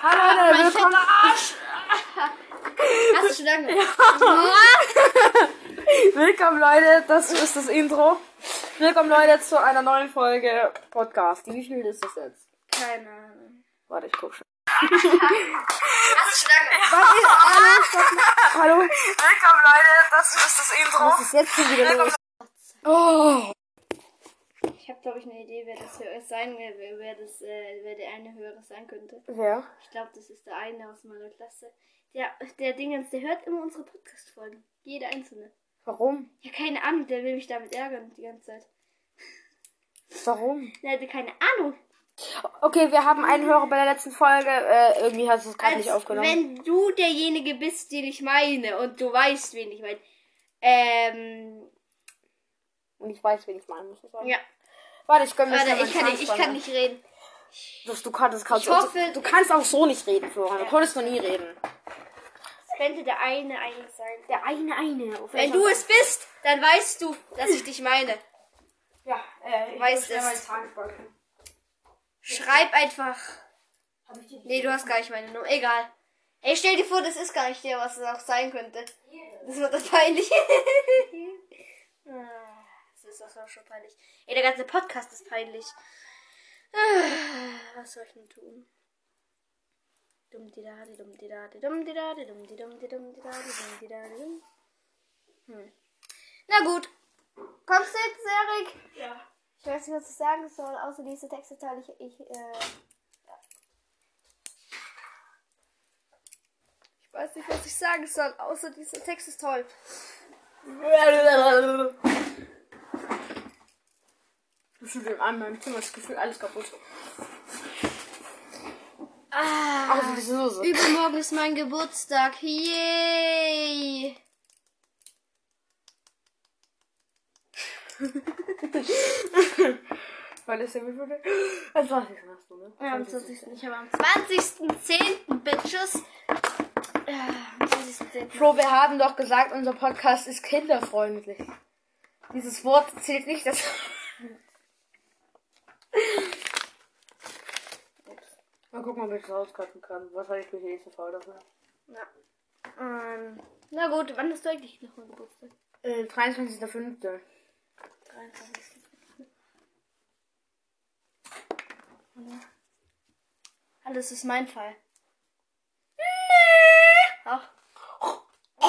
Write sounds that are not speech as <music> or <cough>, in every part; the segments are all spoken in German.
Hallo, mein willkommen. Arsch! Hast du schon lange? <laughs> Willkommen, Leute. Das ist das Intro. Willkommen, Leute, zu einer neuen Folge Podcast. Wie viel ist das jetzt? Keine Ahnung. Warte, ich guck schon. Hast du schon lange? Warte, hallo, stopp mal. Hallo. Willkommen, Leute. Das ist das Intro. Was ist jetzt schon wieder los? Oh. Ich habe, glaube ich, eine Idee, wer das Hörer sein wer, wer das, äh, wer der eine Hörer sein könnte. Wer? Ich glaube, das ist der eine aus meiner Klasse. Der, der Dingens, der hört immer unsere Podcast-Folgen. Jede einzelne. Warum? Ja, keine Ahnung, der will mich damit ärgern die ganze Zeit. Warum? <laughs> Der hatte keine Ahnung. Okay, wir haben einen Hörer bei der letzten Folge. Äh, irgendwie hast du es gerade nicht aufgenommen. wenn du derjenige bist, den ich meine und du weißt, wen ich meine. Ähm, Und ich weiß, wen ich meinen muss. ich sagen. ja. Warte, ich gönn mir Warte, ich kann, nicht, ich kann nicht reden. Das, du kannst, kannst Ich hoffe- du, du kannst auch so nicht reden, Florian. Du konntest noch nie reden. Es könnte der eine eine sein. Der eine, eine. Auf Wenn du es bist, dann weißt du, dass ich dich meine. Ja, äh, ich Weiß es. Schreib einfach. Hab ich dir Nee, du hast gar nicht meine Nummer. Egal. Ey, stell dir vor, das ist gar nicht der, was es auch sein könnte. Das wird das peinlich. <laughs> <laughs> Ah, das ist auch schon peinlich. Ey, der ganze Podcast ist peinlich. Was soll ich denn tun? Dumm di da di dumm di da di dumm di da di dumm di dumm di dumm di da di dumm di da di dumm. Hm. Na gut. Kommst du jetzt, Erik? Ja. Ich weiß nicht, was ich sagen soll, außer diese Texte teile ich, ich äh, Ich weiß nicht, was ich sagen soll, außer dieser Text ist toll. <laughs> Ich schüttel an meinem Zimmer das Gefühl, alles kaputt. Ah, Außer diese Soße. übermorgen ist mein Geburtstag. Yay! <laughs> Weil das ja wie viele? Als 20. hast du, ne? Ja, am 20. Ich habe am 20.10. Bitches. Am 20.10. Flo, wir haben doch gesagt, unser Podcast ist kinderfreundlich. Dieses Wort zählt nicht, das. Mal gucken, ob ich das rauscutten kann. Wahrscheinlich bin ich eh zu faul dafür. Ja. Ähm, na gut, wann hast du eigentlich noch mal Geburtstag? Äh, 23.05. 23. Hallo, das ist mein Fall. Ach, <laughs>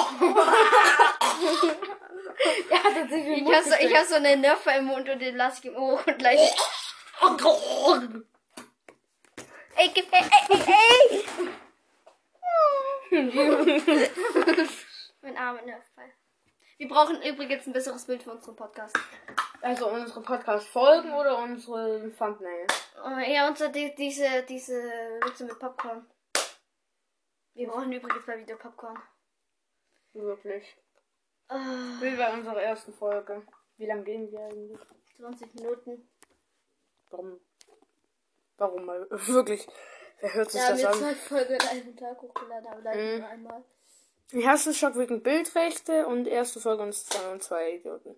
Ja, tatsächlich. ich habe so, ich hab so eine Nerve im Mund und den lasse ich im Ohr und gleich. <laughs> Ey, gib ey, ey, ey, ey. mein armer Nervfall. Wir brauchen übrigens ein besseres Bild für unseren Podcast. Also unsere Podcast-Folgen oder unsere Thumbnail? Oh, ja, und so die, diese, diese Witze mit Popcorn. Wir brauchen übrigens mal wieder Popcorn. Wirklich. Ah, Wie bei unserer ersten Folge. Wie lange gehen wir eigentlich? 20 Minuten. Warum? Warum mal? <laughs> Wirklich. Wer hört sich haben das wir an? zwei Folgen in einem Tag hochgeladen, aber leider Mhm. nur einmal. Die erste Schock wegen Bildrechte und erste Folge uns zwei und zwei Idioten.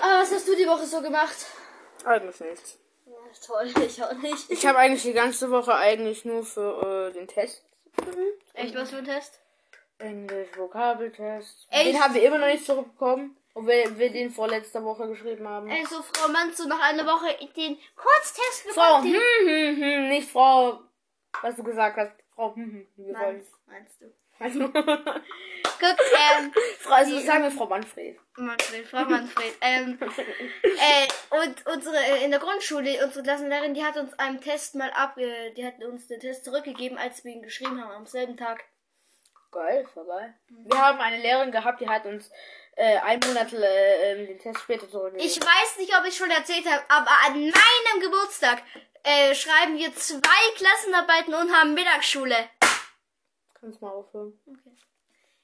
Ah, was hast du die Woche so gemacht? Eigentlich nichts. Ja, toll, <laughs> ich auch nicht. Ich habe eigentlich die ganze Woche eigentlich nur für äh, den Test. Echt, was für ein Test? Englisch, Vokabeltest. Echt? Den haben wir immer noch nicht zurückbekommen. Obwohl wir den vorletzter Woche geschrieben haben. Also, Frau Manzo, nach einer Woche den Kurztest Frau, gefragt. hm, hm, hm, nicht Frau, was du gesagt hast. Frau, hm, hm, wir wollen. Meinst du? Also, <laughs> Guck, ähm, <laughs> Frau, also sagen wir Frau Manfred. Manfred, Frau Manfred. ähm, <laughs> äh, und unsere, äh, in der Grundschule, unsere Klassenlehrerin, die hat uns einen Test mal ab, die hat uns den Test zurückgegeben, als wir ihn geschrieben haben, am selben Tag. Geil, voll geil. Wir haben eine Lehrerin gehabt, die hat uns äh, ein Monat äh, ähm, den Test später zurückgegeben. Ich weiß nicht, ob ich schon erzählt habe, aber an meinem Geburtstag äh, schreiben wir zwei Klassenarbeiten und haben Mittagsschule. Kannst mal aufhören. Okay.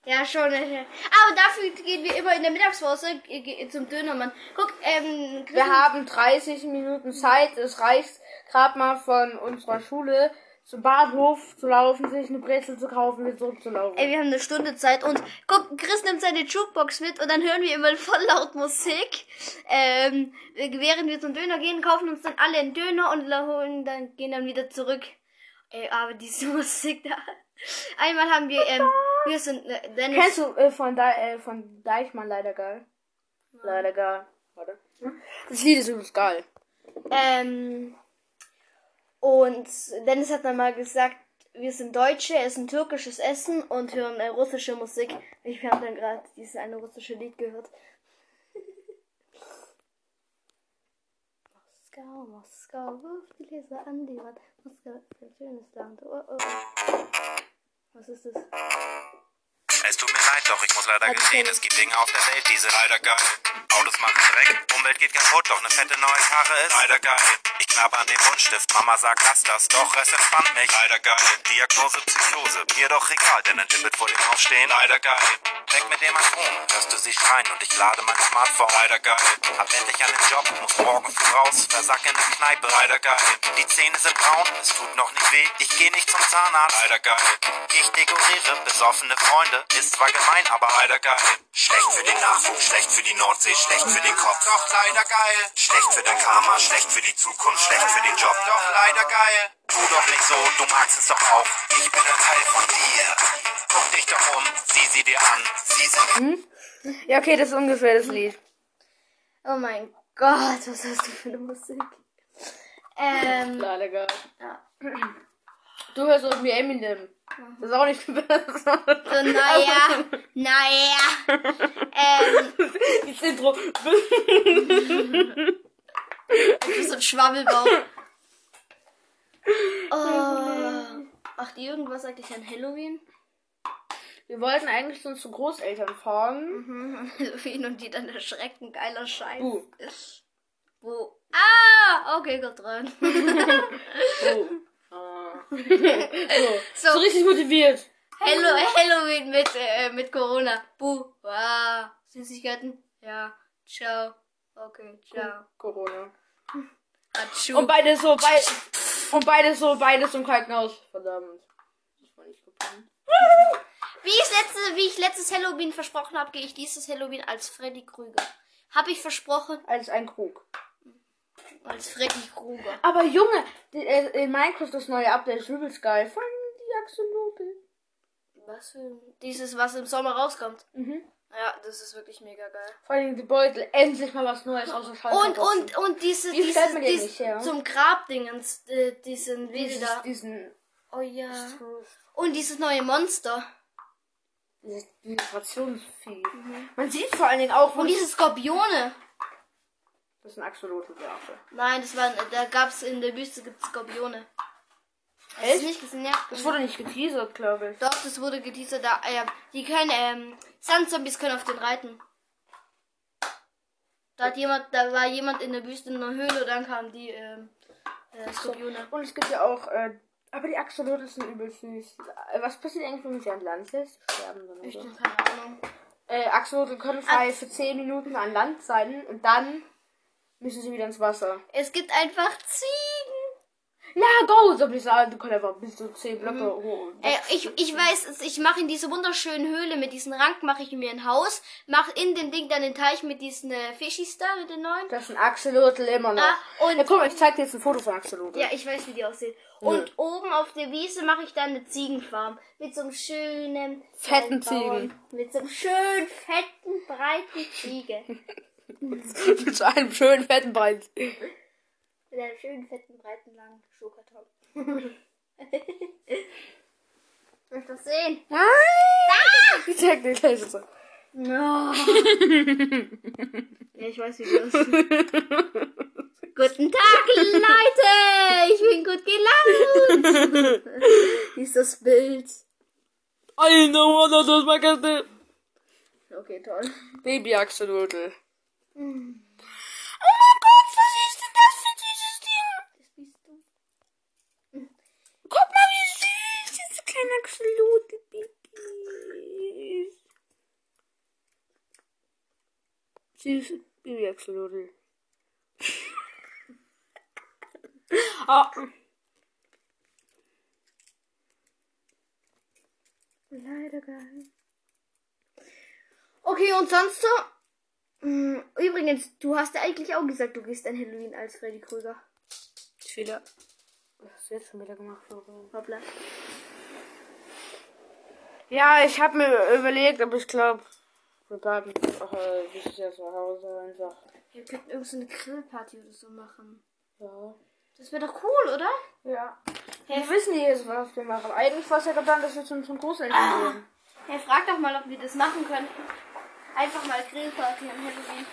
Ja, schon. äh, Aber dafür gehen wir immer in der Mittagspause äh, zum Dönermann. Guck, ähm, Wir haben 30 Minuten Zeit. Es reicht gerade mal von unserer Schule zum Bahnhof zu laufen, sich eine Brezel zu kaufen, wieder zurückzulaufen. Ey, wir haben eine Stunde Zeit und guck, Chris nimmt seine Jukebox mit und dann hören wir immer voll laut Musik. Ähm, während wir zum Döner gehen, kaufen uns dann alle einen Döner und holen dann, gehen dann wieder zurück. Ey, aber diese <laughs> Musik da. Einmal haben wir, ähm, wir sind, äh, Dennis. Kennst du äh, von, De äh, von Deichmann leider geil? Leider geil. Warte. Das Lied ist übrigens geil. Ähm, und Dennis hat dann mal gesagt, wir sind Deutsche, essen türkisches Essen und hören äh, russische Musik. Ich habe dann gerade dieses eine russische Lied gehört. Moskau, Moskau, wirf die Leser an die Wand. Moskau ist ein schönes Land. Oh. oh. Was ist das? Es tut mir leid, doch ich muss leider gestehen, es gibt Dinge auf der Welt, die sind leider geil. Autos machen Dreck, Umwelt geht kaputt, doch eine fette neue Karre ist leider geil. Ich knappe an den Buntstift, Mama sagt, lass das, doch es entspannt mich. Leider geil. Diagnose Psychose, mir doch egal, denn ein Tippet vor dem Aufstehen. Leider geil. Weg mit dem Atom, hörst du sie schreien und ich lade mein Smartphone. Leider geil. Hab endlich einen Job, muss morgen früh raus, versack in der Kneipe. Leider geil. Die Zähne sind braun, es tut noch nicht weh, ich geh nicht zum Zahnarzt. Leider geil. Ich dekoriere besoffene Freunde, ist zwar gemein, aber leider geil. Schlecht für den Nachwuchs, schlecht für die Nordsee, schlecht für den Kopf, doch leider geil. Schlecht für dein Karma, schlecht für die Zukunft, schlecht für den Job, doch leider geil. Tu doch nicht so, du magst es doch auch. Ich bin ein Teil von dir. Guck dich doch um, sieh sie dir an. Sie sind. Hm? Ja, okay, das ist ungefähr das Lied. Oh mein Gott, was hast du für eine Musik? Ähm. Leider geil. Ja. Du hörst irgendwie Eminem. Das ist auch nicht <laughs> besser. So, naja. naja. ähm. Das Intro. Du bist so ein Schwabbelbauch. Oh. Macht ihr irgendwas eigentlich an Halloween? Wir wollten eigentlich zu unseren Großeltern fahren. Mhm. <laughs> Halloween und die dann erschrecken. Geiler Scheiß. Uh. Wo? Ah! Okay, Gott rein. oh. <laughs> So. so richtig motiviert. Hello, Halloween mit, äh, mit Corona. Buh. Ah. Süßigkeiten? Ja. Ciao. Okay, ciao. Corona. Und beide so, beide, und beide so, beides im Krankenhaus. Verdammt. Das war nicht geplant. Wie ich, letzte, wie ich letztes Halloween versprochen habe, gehe ich dieses Halloween als Freddy Krüger. Habe ich versprochen? Als ein Krug. Als Freddy Krueger. Aber Junge, die, äh, in Minecraft das neue Update ist übelst geil. Vor allem die Axolotl. Was für dieses, was im Sommer rauskommt? Mhm. Ja, das ist wirklich mega geil. Vor allem die Beutel, endlich mal was Neues außer. Und, und, und diese, Wie diese, man diese nicht, ja? zum Grabdingens, äh, diesen wieder. Diesen. Oh ja. Und dieses neue Monster. Dieses Vibrationsvieh. Mhm. Man sieht vor allen Dingen auch. Und diese Skorpione. Das sind Axolotl-Werfe. Nein, das waren, da gab's in der Wüste gibt's Skorpione. Echt? Hast nicht? Ja. Das wurde nicht geteasert, glaube ich. Doch, das wurde geteasert. Da, äh, die können, ähm, Sandzombies können auf den reiten. Da hat jemand, da war jemand in der Wüste in einer Höhle und dann kamen die, ähm, äh, Skorpione. Und es gibt ja auch, äh, aber die Axolotl sind übel süß. Äh, was passiert eigentlich, wenn sie an Land lässt? Sterben dann Ich habe keine Ahnung. Äh, Axolotl können frei für 10 Minuten an Land sein und dann müssen sie wieder ins Wasser. Es gibt einfach Ziegen. Ja, go! So sagen, du kannst einfach bis zu 10 Blöcke mhm. hoch. Ey, ich, ich weiß, ich mache in diese wunderschönen Höhle mit diesen Rank mache ich mir ein Haus, mache in den Ding dann den Teich mit diesen äh, Fischis da, mit den neuen. Das ist ein Axolotl immer noch. Ah, und ja, guck mal, ich zeig dir jetzt ein Foto von Axolotl. Ja, ich weiß, wie die aussehen. Und ja. oben auf der Wiese mache ich dann eine Ziegenfarm mit so einem schönen fetten Ziegen. Mit so einem schönen fetten breiten Ziege. <laughs> <laughs> mit so einem schönen fetten breiten. Mit einem schönen, fetten, breiten, langen Schuhkarton. <laughs> Möchtest du das sehen? Nein! Ah! Ich zeig dir gleich so. No. ja, ich weiß, wie du das <laughs> Guten Tag, Leute! Ich bin gut gelaunt! Wie ist das Bild? I know what das Magazin. Okay, toll. Baby Axolotl. Oh mein Gott, was ist denn das für dieses Ding? Das bist du. Guck mal, wie süß dieses kleine Axolotl ist. Süße Baby-Axolotl. <laughs> ah. Leider geil. Okay, und sonst so? Hm, Übrigens, du hast ja eigentlich auch gesagt, du gehst an Halloween als Freddy Krüger. Fehler. Was hast du jetzt schon wieder gemacht, Florian? Hoppla. Ja, ich habe mir überlegt, aber ich glaube, wir bleiben äh, jetzt zu Hause einfach. Wir könnten irgend so eine Grillparty oder so machen. Ja. Das wäre doch cool, oder? Ja. Wir wissen die jetzt, was wir machen. Eigentlich war es ja geplant, dass wir zum, zum Großeltern gehen. Hey, frag doch mal, ob wir das machen könnten. Einfach mal Grillparty an Halloween.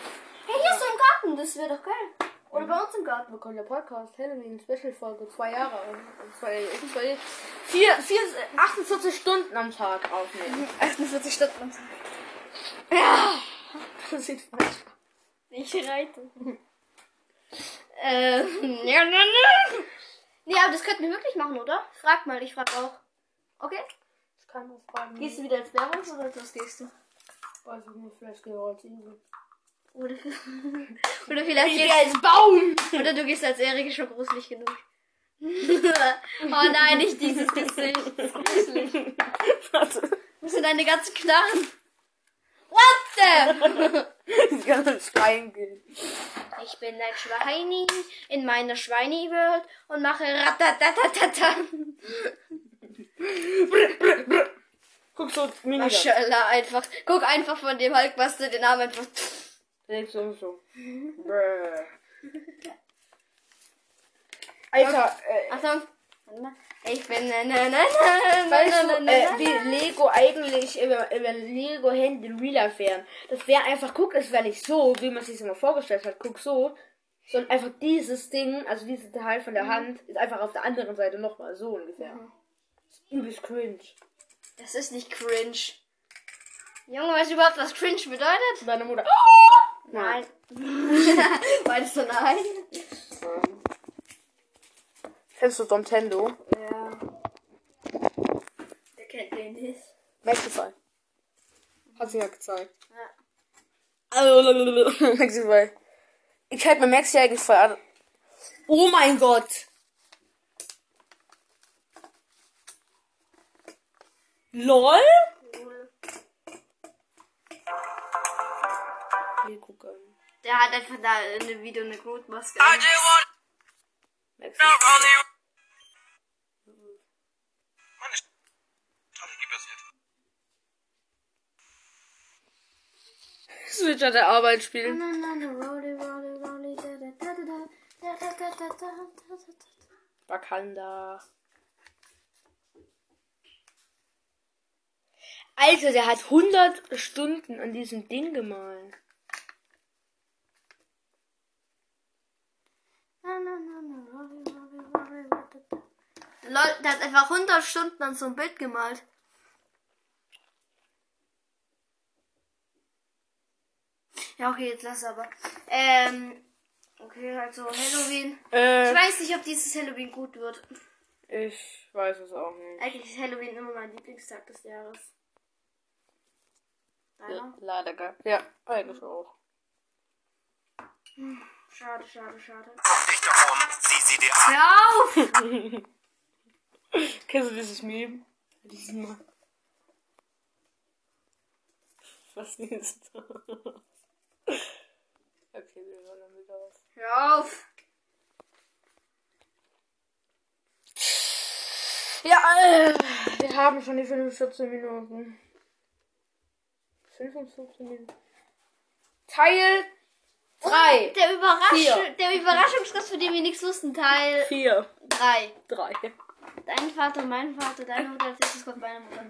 Hey, hier ist so ein Garten, das wäre doch geil. Oder bei uns im Garten. Wir können der Podcast Halloween Special Folge zwei Jahre, zwei, zwei, vier, vier, 48 Stunden am Tag aufnehmen. 48 Stunden am Tag. Ja. Das sieht falsch aus. Ich reite. <laughs> ähm, ja, ja, ja. Nee, aber das könnten wir wirklich machen, oder? Frag mal, ich frag auch. Okay? Ich kann das fragen. Gehst du wieder als Werwolf oder was gehst du? Weiß ich nicht, vielleicht gehe ich als Igel. Oder, <laughs> oder vielleicht gehst, als Baum! oder du gehst als Erik schon gruselig genug. oh nein, nicht dieses Gesicht. Das ist gruselig. Warte. Wo sind deine ganzen Knarren? What the? Ich kann ins Schwein gehen. Ich bin ein Schweini in meiner Schweini-Welt und mache ratatatata. Guck so, Mini. Maschallah, einfach. Guck einfach von dem Hulkbuster den Arm einfach. <laughs> Du so. <laughs> Brrr. Alter, äh, Achtung. Ich bin na na na na na weißt na du, na äh, na wie Lego eigentlich über, über Lego Hände Real wären? Das wäre einfach, guck, es wäre nicht so, wie man sich immer vorgestellt hat, guck so, sondern einfach dieses Ding, also dieses Teil von der Hand, ist einfach auf der anderen Seite nochmal so ungefähr. Das ist übelst cringe. Das ist nicht cringe. Junge, weißt du überhaupt, was cringe bedeutet? Deine Mutter. Nein. <laughs> <laughs> Meinst du nein? Kennst du Nintendo? Ja. Wer kennt den nicht? Maxify. Hat sie ja gezeigt. Ja. <laughs> Maxify. Ich halte mir Maxi eigentlich voll an. Oh mein Gott. LOL? Nee, guck. Der hat einfach da in dem Video eine Grotmaske. Mann, ich Strategie basiert. Switch an der Arbeit spielen. Wakanda. Alter, der hat 100 Stunden an diesem Ding gemalt. Lol, der hat einfach 100 Stunden an so einem Bild gemalt. Ja, okay, jetzt lass aber. Ähm, okay, also Halloween. Äh, Ich weiß nicht, ob dieses Halloween gut wird. ich weiß es auch nicht. Eigentlich ist Halloween immer mein Lieblingstag des Jahres. Deiner? Leider geil. Ja, eigentlich auch. Schade, schade, schade. Guck dich doch um, sieh sie dir an. Hör auf! <laughs> Kennst du dieses Meme? Diesen Mal. Was ist das? Okay, wir hören dann wieder auf. Hör auf! Ja, äh, wir haben schon die 45 Minuten. 55 Minuten. Teil 3. Der, Überrasch Vier. der Überraschungsgast, für den wir nichts wussten, Teil 4. 3. 3. Dein Vater, mein Vater, deine Mutter, als letztes kommt meine Mutter.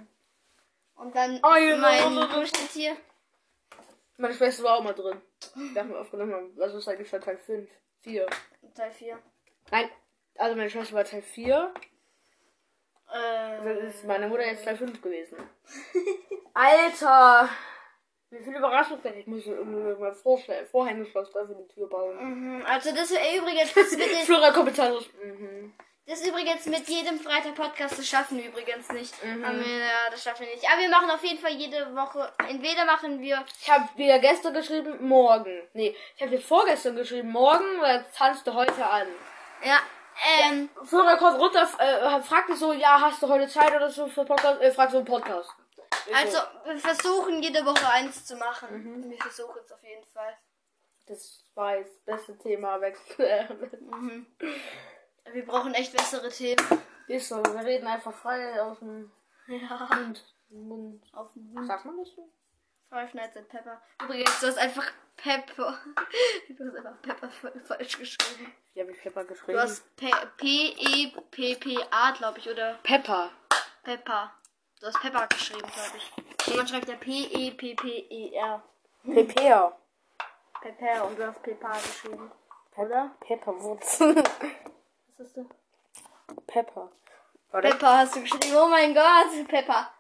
Und dann Oh, ja, mein ja, ja. Durchschnitttier. Meine Schwester war auch mal drin. Wir haben aufgenommen, also ist eigentlich schon Teil 5. 4. Teil 4. Nein, also meine Schwester war Teil 4. Äh, Das ist meine Mutter jetzt Teil 5 gewesen. <laughs> Alter! Wie viel Überraschung denn? Ich muss irgendwie mal vorstellen, Vorhängeschloss da für die Tür bauen. mhm. Also das ist übrigens das mit, <laughs> den, Kommentar. Mhm. das ist übrigens mit jedem Freitag Podcast, das schaffen wir übrigens nicht. Mhm. Aber, ja, das schaffen wir nicht. Aber wir machen auf jeden Fall jede Woche, entweder machen wir, Ich habe wieder gestern geschrieben, morgen. Nee, ich habe dir vorgestern geschrieben, morgen, weil tanzt du heute an. ja, Ähm, Florian kommt runter, äh, fragt mich so, ja, hast du heute Zeit oder so für Podcast? Äh, fragt so einen Podcast. Also, wir versuchen jede Woche eins zu machen. Mhm. Wir versuchen es auf jeden Fall. Das war jetzt das beste Thema wechseln. Mhm. Wir brauchen echt bessere Themen. Ist so, wir reden einfach frei aus dem Ja. Mund. Mund. Auf dem Mund. Sagt man das so? Five Nights at Pepper. Übrigens, du hast einfach Pepper. <laughs> Du hast einfach Pepper falsch geschrieben. Wie habe ich Pepper Du geschrieben? hast E P-E-P-P-A, glaube ich, oder Pepper. Pepper. Du hast Pepper geschrieben, glaube ich. Man schreibt ja P-E-P-P-E-R. Pepper. Pepper und du hast Pepper geschrieben. Oder? Pepperwurzel. <laughs> Was hast du? Pepper. Warte. Pepper hast du geschrieben. Oh mein Gott, Pepper.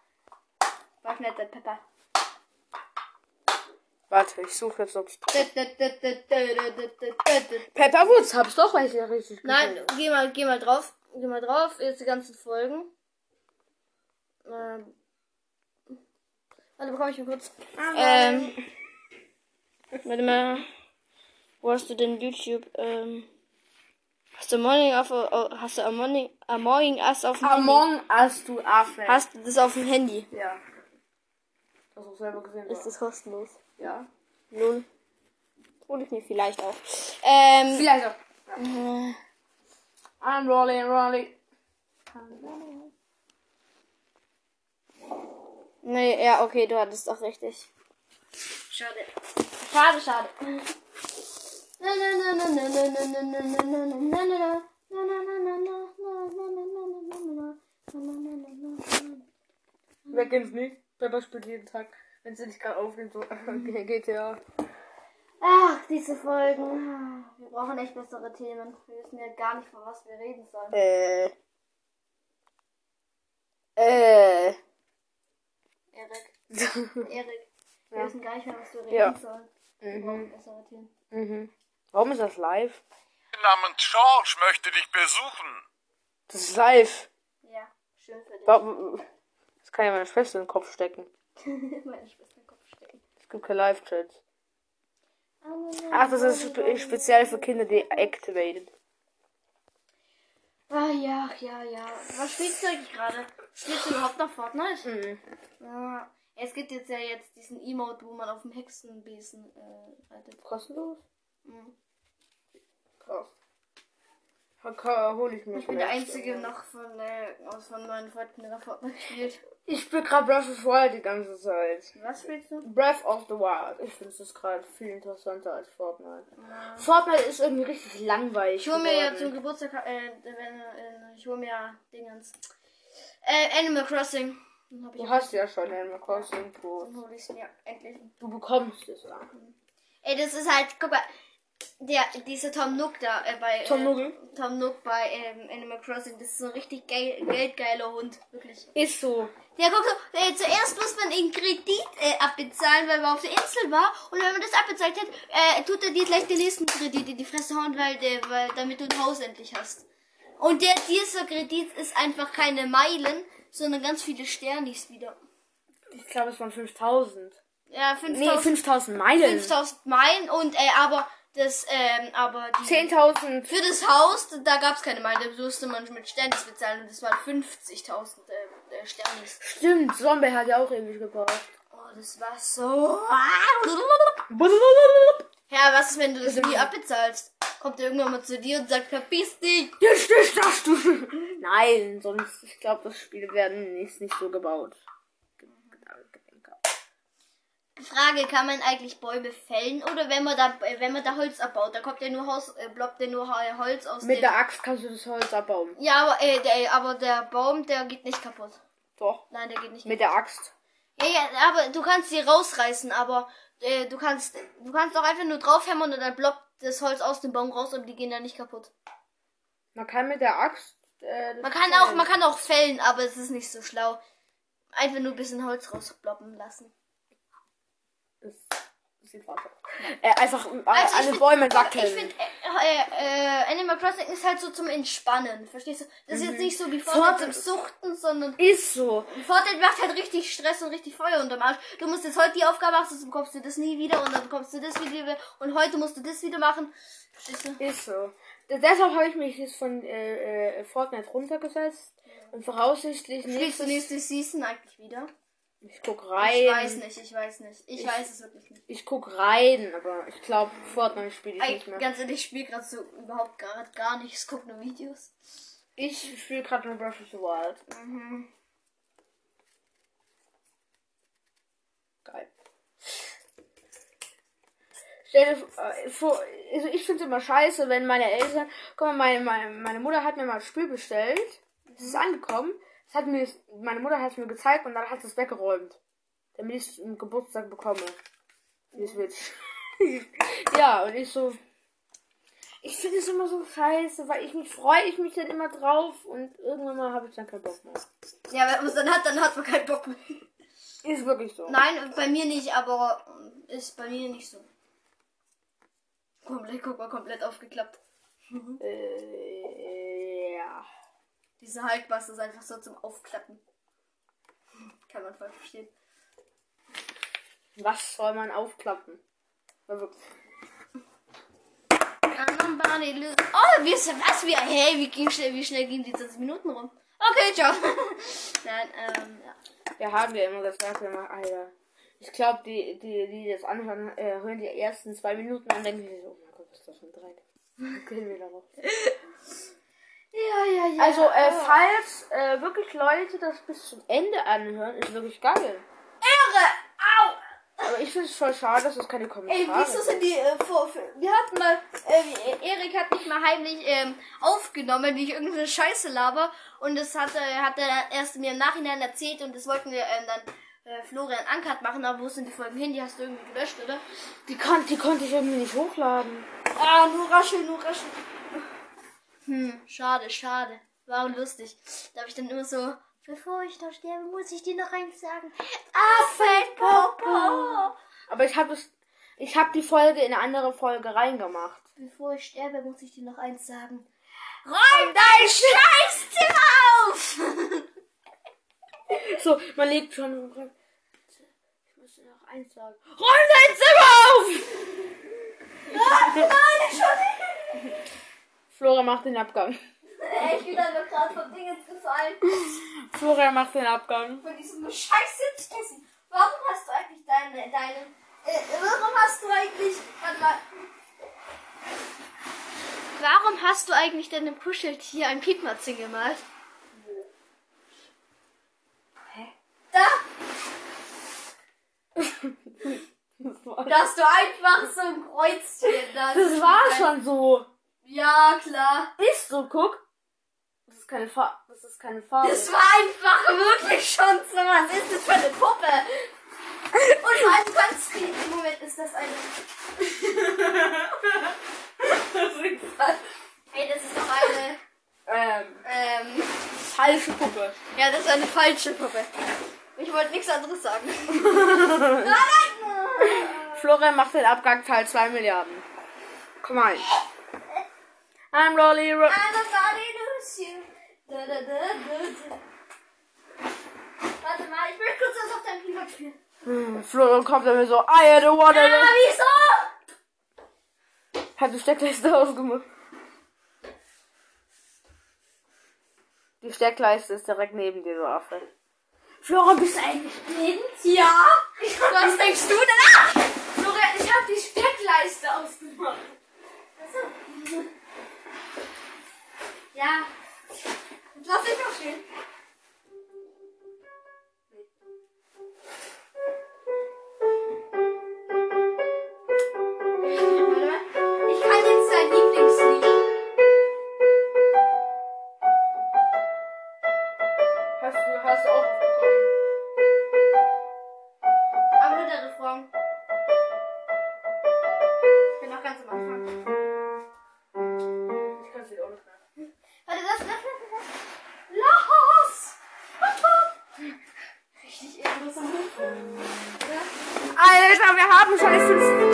Nights at Pepper. Warte, ich suche jetzt, ob's. Nein, Pepperwurzel, hab's doch weil ich ja richtig geschrieben. geh mal, geh mal drauf. Geh mal drauf. Jetzt die ganzen Folgen. Ähm. Warte, bekomme ich mal kurz. Ähm. Warte mal. Wo hast du denn YouTube? Ähm. Hast du Morning auf, hast du Among, Among Us auf dem Handy? Among Us, du Affe. Hast du das auf dem Handy? Ja. Hast du selber gesehen? Ist das kostenlos? Ja. Null. Hol ich mir vielleicht auch. Ähm. Vielleicht auch. I'm rolling, rolling. Nee, ja, okay, du hattest doch richtig. Schade. Schade, schade. Wer kennt's nicht? Pepper spielt jeden Tag, wenn sie nicht gerade aufnimmt, so GTA. Ach, diese Folgen. Wir brauchen echt bessere Themen. Wir wissen ja gar nicht, von was wir reden sollen. Äh. Äh. Erik, Erik, wir Ja. wissen gar nicht mehr, was wir reden Ja. sollen. Wir brauchen bessere Themen. mhm. Warum ist das live? Namens George möchte dich besuchen. Das ist live. Ja, schön für dich. Warum? Das kann ja meine Schwester in den Kopf stecken. <laughs> Meine Schwester im Kopf stecken. Es gibt kein Live-Chat. Ach, das ist spe speziell für Kinder deactivated. Ah, ja, ja, ja. Was spielst du eigentlich gerade? Spielst du überhaupt noch Fortnite? Mhm. Ja. Es gibt jetzt ja jetzt diesen Emote, wo man auf dem Hexenbesen äh, reitet. Kostenlos? Mhm. Krass. Hol ich mir Ich bin der Einzige noch von, äh, aus von meinen Freunden, der noch Fortnite spielt. Ich spiele gerade Breath of the Wild die ganze Zeit. Was spielst du? Breath of the Wild. Ich finde es gerade viel interessanter als Fortnite. Fortnite ist irgendwie richtig langweilig. Ich hole mir ja zum Geburtstag, äh, wenn, äh, ich hole mir ja Dingens. Äh, Animal Crossing. Du hast ja schon Animal Crossing Pro. Dann hole ich mir endlich. Du bekommst es ja. Ey, das ist halt, guck mal, der, dieser Tom Nook da, äh, bei, Tom äh, Nook? Tom Nook bei ähm, Animal Crossing, das ist so ein richtig geil, geldgeiler Hund, wirklich. Ist so. Ja, guck mal, äh, zuerst muss man den Kredit äh, abbezahlen, weil man auf der Insel war. Und wenn man das abbezahlt hat, äh, tut er dir gleich den nächsten Kredit in die Fresse hauen, weil, der, weil damit du ein Haus endlich hast. Und der, dieser Kredit ist einfach keine Meilen, sondern ganz viele Sternis wieder. Ich glaube, es waren 5000. Ja, Nee, 5000 5000 Meilen. 5000 Meilen und, äh, aber das, ähm, aber die, 10.000. für das Haus, da gab's keine Meilen, da musste man mit Sternis bezahlen und das waren 50.000 äh, äh, Sternis. Stimmt, Zombie hat ja auch ewig gebraucht. Oh, das war so. Ja, was ist, wenn du das nie abbezahlst? Kommt er irgendwann mal zu dir und sagt, verpiss dich. Jetzt stehst das du. <laughs> Nein, sonst, ich glaube, das Spiel werden nicht, nicht so gebaut. Frage, kann man eigentlich Bäume fällen oder wenn man da, wenn man da Holz abbaut, da kommt ja nur Haus, äh, ploppt ja nur Holz aus Mit dem... der Axt kannst du das Holz abbauen. Ja, aber, äh, der, aber der Baum, der geht nicht kaputt. Doch. Nein, der geht nicht Mit der Axt. Ja, ja, aber du kannst sie rausreißen, aber äh, du kannst du kannst auch einfach nur draufhämmern und dann ploppt das Holz aus dem Baum raus und die gehen dann nicht kaputt. Man kann mit der Axt. Äh, Man kann auch man kann auch fällen, aber es ist nicht so schlau. Einfach nur ein bisschen Holz rausploppen lassen. Das sieht was aus. Äh, einfach äh, Also alle find- Bäume guck, wackeln. Ich finde äh, äh, Animal Crossing ist halt so zum Entspannen, verstehst du? Das ist jetzt nicht so wie Fortnite zum Suchten, sondern Ist so. Fortnite macht halt richtig Stress und richtig Feuer unterm Arsch. Du musst jetzt heute die Aufgabe machen, sonst bekommst du das nie wieder und dann bekommst du das wieder und heute musst du das wieder machen. Verstehst du? Ist so. Deshalb habe ich mich jetzt von äh, äh, Fortnite runtergesetzt. Und voraussichtlich Spielst du nächstes... nächste Season eigentlich wieder? Ich guck rein. Ich weiß nicht, ich weiß nicht. Ich, Ich- weiß es wirklich nicht. Ich guck rein, aber ich glaube, Fortnite spiele ich nicht Eigentlich, mehr. ganz ehrlich, ich spiele gerade so überhaupt gar, gar nichts. Guck nur Videos. Ich spiele gerade nur Breath of the Wild. Mhm. Geil. Stell dir äh, vor, also ich finde es immer scheiße, wenn meine Eltern, guck mal, meine, meine, meine Mutter hat mir mal ein Spiel bestellt, es ist angekommen, es hat mir, meine Mutter hat es mir gezeigt und dann hat es weggeräumt, damit ich es im Geburtstag bekomme. Die Switch. <laughs> ja, und ich so, ich finde es immer so scheiße, weil ich mich freue ich mich dann immer drauf und irgendwann mal habe ich dann keinen Bock mehr. Ja, wenn man es dann hat, dann hat man keinen Bock mehr. Ist wirklich so. Nein, bei mir nicht, aber ist bei mir nicht so. Komplett, guck mal, komplett aufgeklappt. Äh. Diese Hulkbuster ist einfach so zum Aufklappen. Kann man voll verstehen. Was soll man aufklappen? Oh, wir sind was? Wir, hey, wie, ging schnell, wie schnell gehen die 20 Minuten rum? Okay, ciao. <laughs> Nein, ähm, ja. Wir haben ja immer gesagt, wir machen, Alter. Ich glaube, die, die, die das anhören, äh, hören die ersten zwei Minuten an und denken sich so, oh mein Gott, was ist das für ein Dreck? Gehen wir darauf. <laughs> Ja, ja, ja. Also, äh, falls äh, wirklich Leute das bis zum Ende anhören, ist wirklich geil. Ehre! Au! Aber ich finde es voll schade, dass es keine Kommentare Ey, wieso sind die äh, vor, Wir hatten mal, äh, Erik hat mich mal heimlich ähm, aufgenommen, wie ich irgendeine Scheiße laber. Und das hat, äh, hat er erst mir im Nachhinein erzählt und das wollten wir ähm, dann äh, Florian Ankert machen. Aber wo sind die Folgen hin? Die hast du irgendwie gelöscht, oder? Die, kon die konnte ich irgendwie nicht hochladen. Ah, nur raschel, nur raschel. Hm, schade, schade. War lustig. Da habe ich dann immer so, bevor ich noch sterbe, muss ich dir noch eins sagen. Affenpopo! Aber ich habe es. Ich habe die Folge in eine andere Folge reingemacht. Bevor ich sterbe, muss ich dir noch eins sagen. Räum dein Scheißzimmer auf! <laughs> So, man legt schon. Ich muss dir noch eins sagen. Räum dein Zimmer auf! <laughs> Flora macht den Abgang. Ey, ich bin einfach gerade vom Ding ins gefallen. Flora macht den Abgang. Von diesem scheiß Sitzkissen. Warum hast du eigentlich deine, deine, äh, warum hast du eigentlich, warte mal. Warum hast du eigentlich deinem Kuscheltier ein Piepmatze gemalt? Hä? Da, <laughs> Das war, da hast du einfach so ein Kreuzchen. Da das war schon so. Ja, klar. Ist so, guck. Das ist keine Farbe. Das ist keine Farbe. Das war einfach wirklich schon so. Was ist das für eine Puppe? Und vor allem viel. Im Moment ist das eine. <laughs> Hey, das ist doch eine. ähm, Ähm. falsche Puppe. Ja, das ist eine falsche Puppe. Ich wollte nichts anderes sagen. <laughs> Flora macht den Abgang Teil 2 Milliarden. Komm mal. I'm Rolly Ro I'm a body lose you. Da, da, da, da, da. Warte mal, ich möchte kurz was auf deinem Keyboard spielen. Hm, Flora kommt dann so, I don't wanna. Ah, wieso? Hat die Steckleiste ausgemacht. Die Steckleiste ist direkt neben dir, so Affe. Flora, bist du eigentlich blind? Ja. Was denkst du denn? Ah! Florian, ich habe die Steckleiste ausgemacht. Achso. Ja. Jetzt lass dich noch stehen. Alter, wir haben schon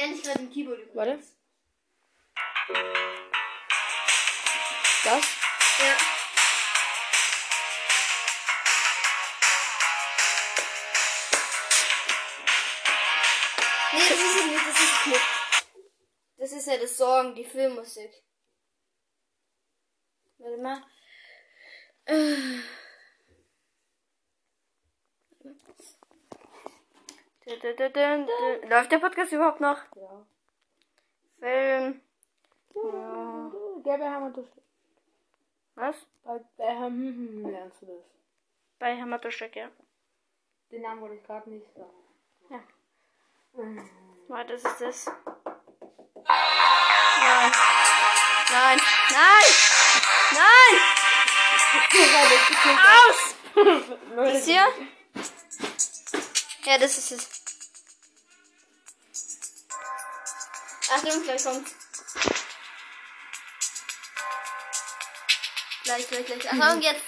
lerne ich gerade im Keyboard übrigens. Warte. Das? Ja. Nee, das ist es nicht, das ist nicht. Das ist ja das Song, die Filmmusik. Warte mal. Läuft der Podcast überhaupt noch? Ja. Film. Gelbe Hammertusch. Was? Bei Bam hm, lernst du das. Bei Hammertuschek, ja. Den Namen wollte ich gerade nicht sagen. Ja. Warte, das ist das. Nein. Nein. Nein. Nein. <laughs> Aus! Das hier? Ja, das ist es. Achtung, gleich kommt. Gleich, gleich, gleich. Achtung, jetzt.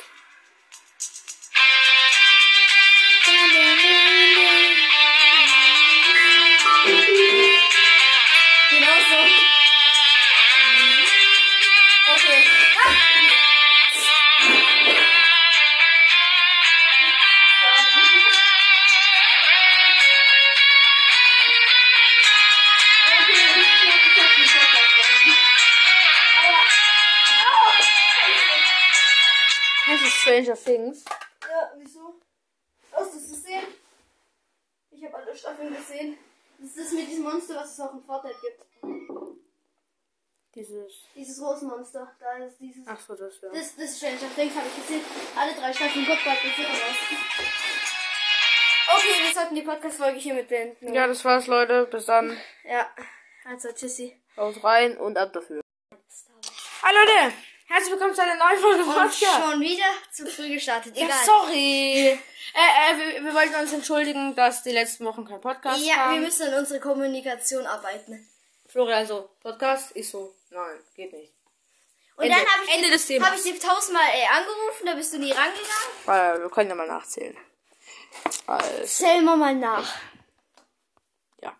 Das ist Stranger Things. Ja, wieso? Hast du es gesehen? Ich habe alle Staffeln gesehen. Das ist das mit diesem Monster, was es auch im Fortnite gibt. Dieses. Dieses Rosenmonster. Da ist dieses. Ach so, das ja. Das, das ist Stranger Things, habe ich gesehen. Alle drei Staffeln. Gott, Gott, das raus. Okay, wir sollten die Podcast-Folge hiermit beenden. Ja, das war's, Leute. Bis dann. Ja. Also, tschüssi. Haut rein und ab dafür. Hallo Leute, herzlich willkommen zu einer neuen Folge Und Podcast. schon wieder zu früh gestartet. Ja, Egal. sorry. Äh, äh, wir, wir wollten uns entschuldigen, dass die letzten Wochen kein Podcast Ja, kam. wir müssen an unserer Kommunikation arbeiten. Florian so, Podcast? Ich so, nein, geht nicht. Und Ende- dann habe ich, Ende des Themas. hab ich dich tausendmal äh, angerufen, da bist du nie rangegangen. Weil wir können ja mal nachzählen. Also, Zähl mal mal nach. ja.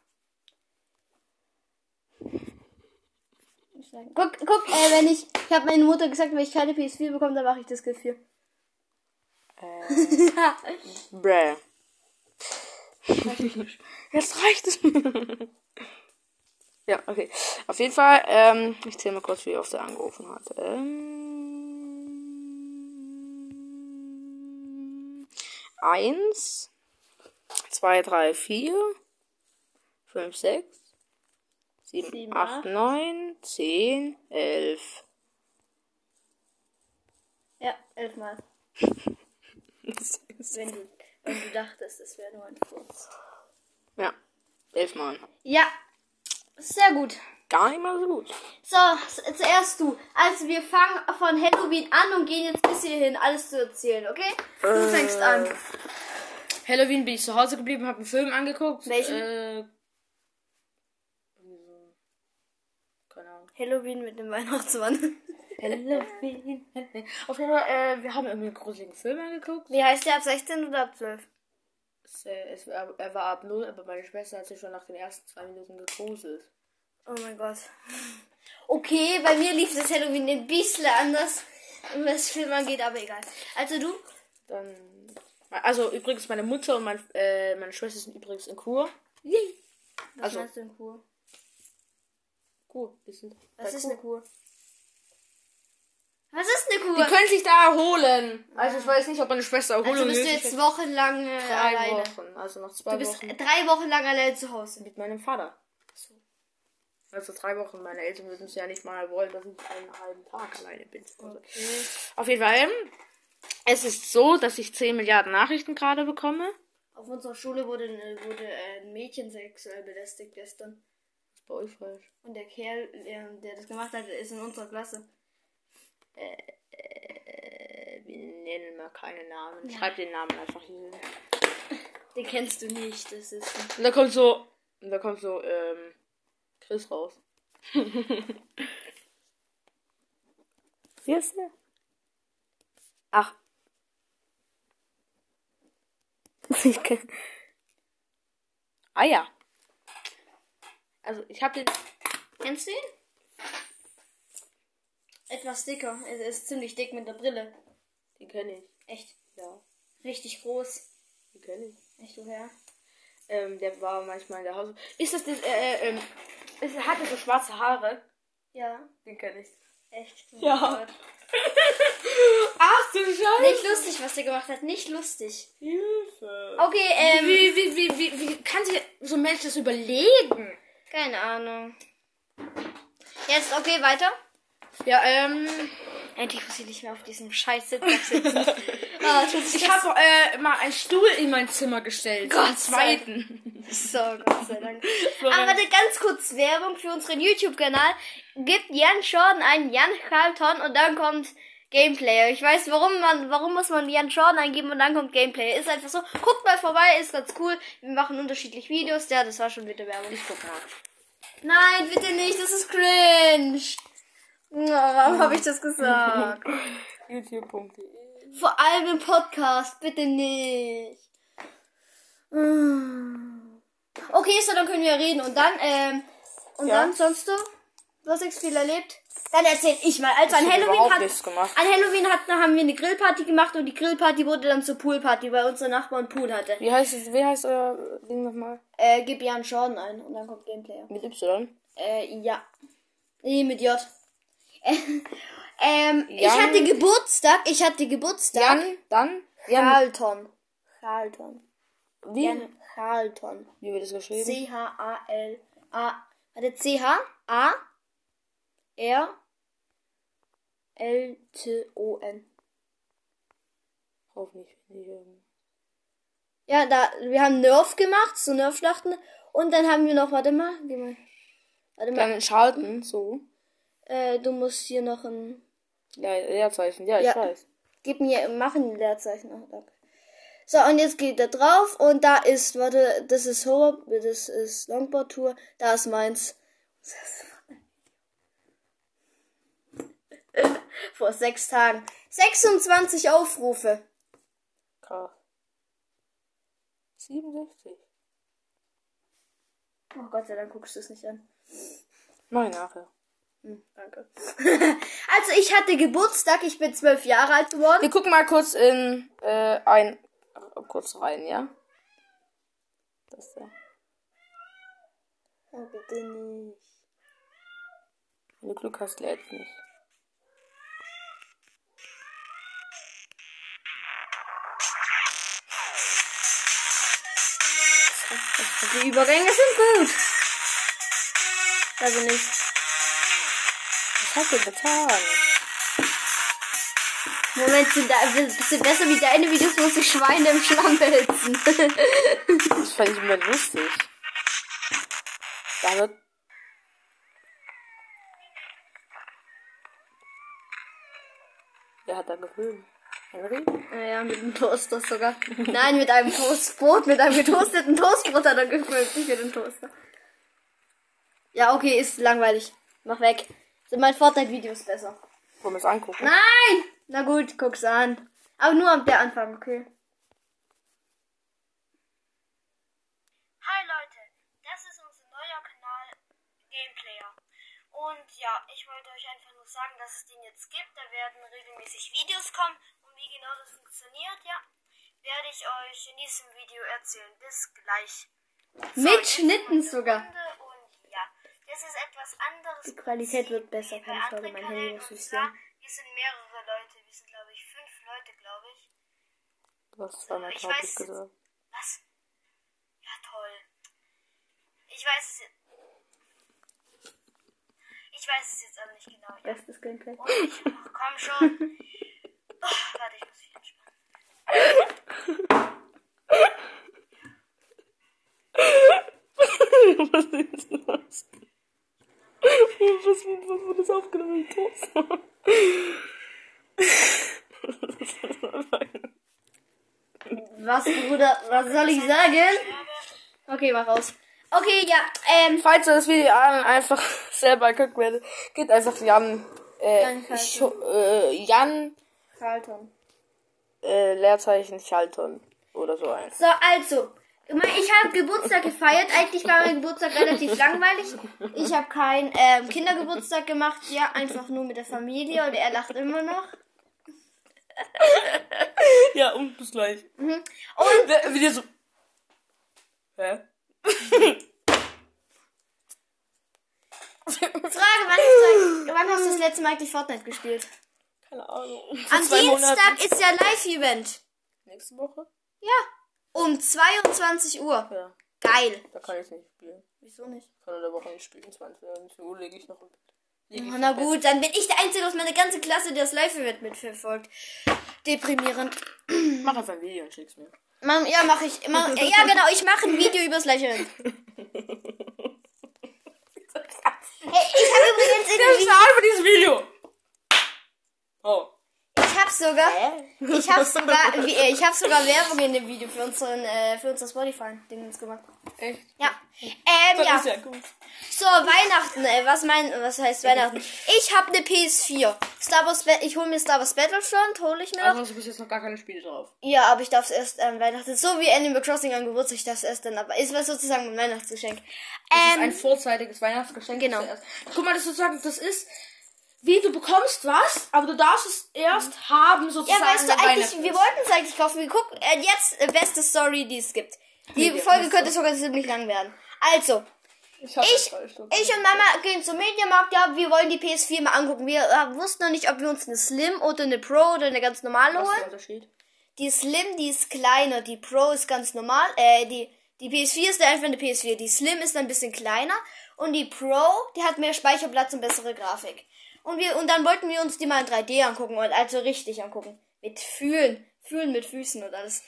Guck, guck, äh, wenn ich, ich habe meine Mutter gesagt, wenn ich keine PS4 bekomme, dann mache ich das Gefühl. <laughs> Bräh. Jetzt reicht es ja, okay. Auf jeden Fall, ähm, ich zähle mal kurz, wie oft er angerufen hat. Ähm, eins, zwei, drei, vier, fünf, sechs, sieben, Sieben, acht, acht. neun, zehn, elf. Ja, elfmal. <laughs> Wenn du, wenn du dachtest, es wäre nur ein Furz. ja, elfmal. Ja, sehr gut. Gar nicht mal so gut. So, zuerst du. Also wir fangen von Halloween an und gehen jetzt bis hierhin alles zu erzählen, okay? Du fängst an. Halloween bin ich zu Hause geblieben, habe einen Film angeguckt. Welchen? Äh, Keine Ahnung. Halloween mit dem Weihnachtsmann. Halloween. Auf jeden Fall, äh, wir haben irgendwie einen gruseligen Film angeguckt. Wie heißt der ab 16 oder ab 12? Es, äh, es, er war ab null, aber meine Schwester hat sich schon nach den ersten zwei Minuten gegruselt. Oh mein Gott. Okay, bei mir lief das Halloween ein bisschen anders, was Film angeht, aber egal. Also du? Dann. Also übrigens, meine Mutter und mein, äh, meine Schwester sind übrigens in Kur. Was Also- meinst du in Kur? Wir sind Was ist Kur. eine Kur? Was ist eine Kur? Die können sich da erholen. Also ich weiß nicht, ob meine Schwester Erholung also bist du jetzt wochenlang äh, drei alleine. Wochen. Also nach zwei Du bist Wochen drei Wochen lang alleine zu Hause. mit meinem Vater. Also drei Wochen. Meine Eltern würden es ja nicht mal wollen, dass ich einen halben Tag alleine bin. Also, Auf jeden Fall. Es ist so, dass ich 10 Milliarden Nachrichten gerade bekomme. Auf unserer Schule wurde, eine- wurde äh, ein Mädchen sexuell belästigt gestern. Ist bei euch falsch. Und der Kerl, der, der das gemacht hat, ist in unserer Klasse. Äh, wir nennen mal keine Namen. Schreib den Namen einfach hier hin. Den kennst du nicht, das ist. Und da kommt so, und da kommt so, ähm, Chris raus. Wie ist der? Ach. Ich <laughs> kenn... Ah ja. Also ich habe den. Kennst du ihn? Etwas dicker. Er ist ziemlich dick mit der Brille. Den kenne ich. Echt. Ja, Richtig groß. den kenne ich. Echt, woher? Ähm, der war manchmal in der Haus. Ist das das, äh, äh, ähm, es hatte so schwarze Haare. Ja. Den kenne ich. Echt. Oh Ja. <laughs> Ach du Scheiße. Nicht lustig, was der gemacht hat. Nicht lustig. Hilfe. Okay, ähm. Wie, wie, wie, wie, wie kann sich so ein Mensch das überlegen? Keine Ahnung. Jetzt, okay, weiter. Ja, ähm, Endlich muss ich nicht mehr auf diesem scheiß Sitzsack sitzen. <laughs> ah, ich habe äh, mal einen Stuhl in mein Zimmer gestellt. Gott sei- zweiten. So, Gott sei Dank. <laughs> Aber warte, ganz kurz Werbung für unseren YouTube-Kanal. Gibt Jan Jordan einen Jan Carlton und dann kommt Gameplayer. Ich weiß, warum man, warum muss man Jan Jordan eingeben und dann kommt Gameplayer. Ist einfach so. Guckt mal vorbei, ist ganz cool. Wir machen unterschiedlich Videos. Ja, das war schon wieder Werbung. Ich guck mal. Nein, bitte nicht, das ist cringe. Oh, warum habe ich das gesagt? <laughs> YouTube.de Vor allem im Podcast, bitte nicht. Okay, so, dann können wir reden. Und dann, ähm, und Ja. dann sonst du? Du hast viel erlebt? Dann erzähl ich mal. Also an Halloween hat, an Halloween hat, haben wir eine Grillparty gemacht und die Grillparty wurde dann zur Poolparty, weil unser Nachbar einen Pool hatte. Wie heißt es, wie heißt euer Ding nochmal? Äh, gib Jan Jordan ein und dann kommt Gameplayer. Mit Y? Äh, ja. Nee, mit J. Äh, <laughs> ähm, ich hatte Geburtstag, ich hatte Geburtstag. Jan, dann? Jan, Carlton. Carlton. wie? Jan Carlton. Wie wird das geschrieben? C-H-A-L-A. Warte, C-H-A. R. L-T-O-N. Hoffentlich. nicht irgendwie. Ja, da, wir haben Nerf gemacht, so Nerf-Schlachten. Und dann haben wir noch, warte mal, geh mal. Warte mal, Dann schalten, so. äh, du musst hier noch ein, Ja, Leerzeichen, ja, ich Ja. weiß. gib mir, mach ein Leerzeichen. Danke. So, und jetzt geht er drauf und da ist, warte, das ist Horror, das ist Longboard Tour, da ist meins. <laughs> Vor sechs Tagen. 26 Aufrufe. Krass. 67. Oh Gott sei Dank guckst du es nicht an. Ich nachher. Hm, danke. <laughs> also ich hatte Geburtstag, ich bin zwölf Jahre alt geworden. Wir gucken mal kurz in äh, ein kurz rein, ja? Das da. Oh, bitte nicht. Wenn du Glück hast, lädt nicht. Die Übergänge sind gut. Also nicht. Was hat er getan? Moment, sind, da, sind besser wie deine Videos, wo sich Schweine im Schlamm wälzen. <laughs> Das fand ich immer lustig. Da wird. Wer hat da gefilmt? Henry? naja, mit einem Toaster sogar. <laughs> Nein, mit einem Toastbrot, mit einem getoasteten Toastbrot hat er gefüllt, nicht mit dem Toaster. Ja, okay, ist langweilig. Mach weg. Sind mein Fortnite-Videos besser. Wollen wir es angucken? Nein! Na gut, guck's an. Aber nur am der Anfang, okay. Hi Leute, das ist unser neuer Kanal Gameplayer. Und ja, ich wollte euch einfach nur sagen, dass es den jetzt gibt. Da werden regelmäßig Videos kommen. Wie genau das funktioniert, ja, werde ich euch in diesem Video erzählen. Bis gleich. Mit Schnitten sogar. Und ja, das ist etwas anderes. Die Qualität wird besser, keine Sorge, mein Handy muss nicht sein. Wir sind mehrere Leute, wir sind glaube ich fünf Leute, glaube ich. Du hast zweimal Ich glaube weiß- ich gesagt. Was? Ja, toll. Ich weiß es jetzt. Ich weiß es jetzt aber nicht genau. Ja. Bestes Gameplay. Und ich, ach, komm schon. <laughs> Oh, warte, ich muss mich entspannen. was ist los? Was, was, was wurde das aufgenommen? Toast? Was, Bruder? Was soll ich sagen? Okay, mach raus. Okay, ja, ähm. Falls ihr das Video einfach selber gucken werdet, geht einfach Jan, äh, Jan äh, Jan, Carlton. äh, Leerzeichen Schalton oder so ein. So, also. Ich habe Geburtstag gefeiert. Eigentlich war mein Geburtstag relativ langweilig. Ich habe keinen ähm, Kindergeburtstag gemacht. Ja, einfach nur mit der Familie. Und er lacht immer noch. <laughs> Ja, und bis gleich. Und Wer- Wieder so. Hä? Frage, wann hast, du, wann hast du das letzte Mal eigentlich Fortnite gespielt? Keine Ahnung. <laughs> Am Dienstag Monaten. ist ja Live-Event. Nächste Woche? Ja. Um 22 Uhr. Ja, Geil. da kann ich nicht spielen. Wieso nicht? Ich kann in der Woche nicht spielen. 20 Uhr lege ich noch im Bett. Na Bett. gut, dann bin ich der Einzige aus meiner ganzen Klasse, der das Live-Event mitverfolgt. Deprimierend. <clears throat> Mach einfach ein Video und schick's mir. Mach, ja, mache ich. Mach, <laughs> ja, genau, ich mache ein Video übers Live-Event. <laughs> Hey, ich habe übrigens in dem Video, für dieses Video! Oh. ich habe sogar, ich habe sogar, äh, ich habe sogar Werbung in dem Video für unseren, äh, für unser Spotify-Ding gemacht. Echt? Ja. Ähm, Das ja. ist ja gut. So, Weihnachten, äh, was mein, was heißt Weihnachten? Ich habe eine PS4. Star Wars, ich hole mir Star Wars Battlefront, hole ich mir noch. Also du bis jetzt noch gar keine Spiele drauf. Ja, aber ich darf es erst an Weihnachten, so wie Animal Crossing an Geburtstag, ich darf es erst dann, aber ist was sozusagen mein Weihnachtsgeschenk. Das ist ein Ähm, vorzeitiges Weihnachtsgeschenk. Genau. Guck mal, das sozusagen, das ist, wie du bekommst was, aber du darfst es erst haben, ja, sozusagen. weißt du, eigentlich, wir wollten es eigentlich kaufen. Wir gucken, äh, jetzt äh, beste Story, die es gibt. Die Nee, Folge könnte sogar ziemlich lang werden. Also, Ich, ich, ich und Mama gehen zum Mediamarkt, ja, wir wollen die PS4 mal angucken. Wir äh, wussten noch nicht, ob wir uns eine Slim oder eine Pro oder eine ganz normale Was ist der holen. Unterschied? Die Slim, die ist kleiner, die Pro ist ganz normal. Äh, die, die PS4 ist einfach eine PS4. Die Slim ist ein bisschen kleiner. Und die Pro, die hat mehr Speicherplatz und bessere Grafik. Und wir, und dann wollten wir uns die mal in 3D angucken und also richtig angucken. Mit Fühlen. Fühlen mit Füßen und alles.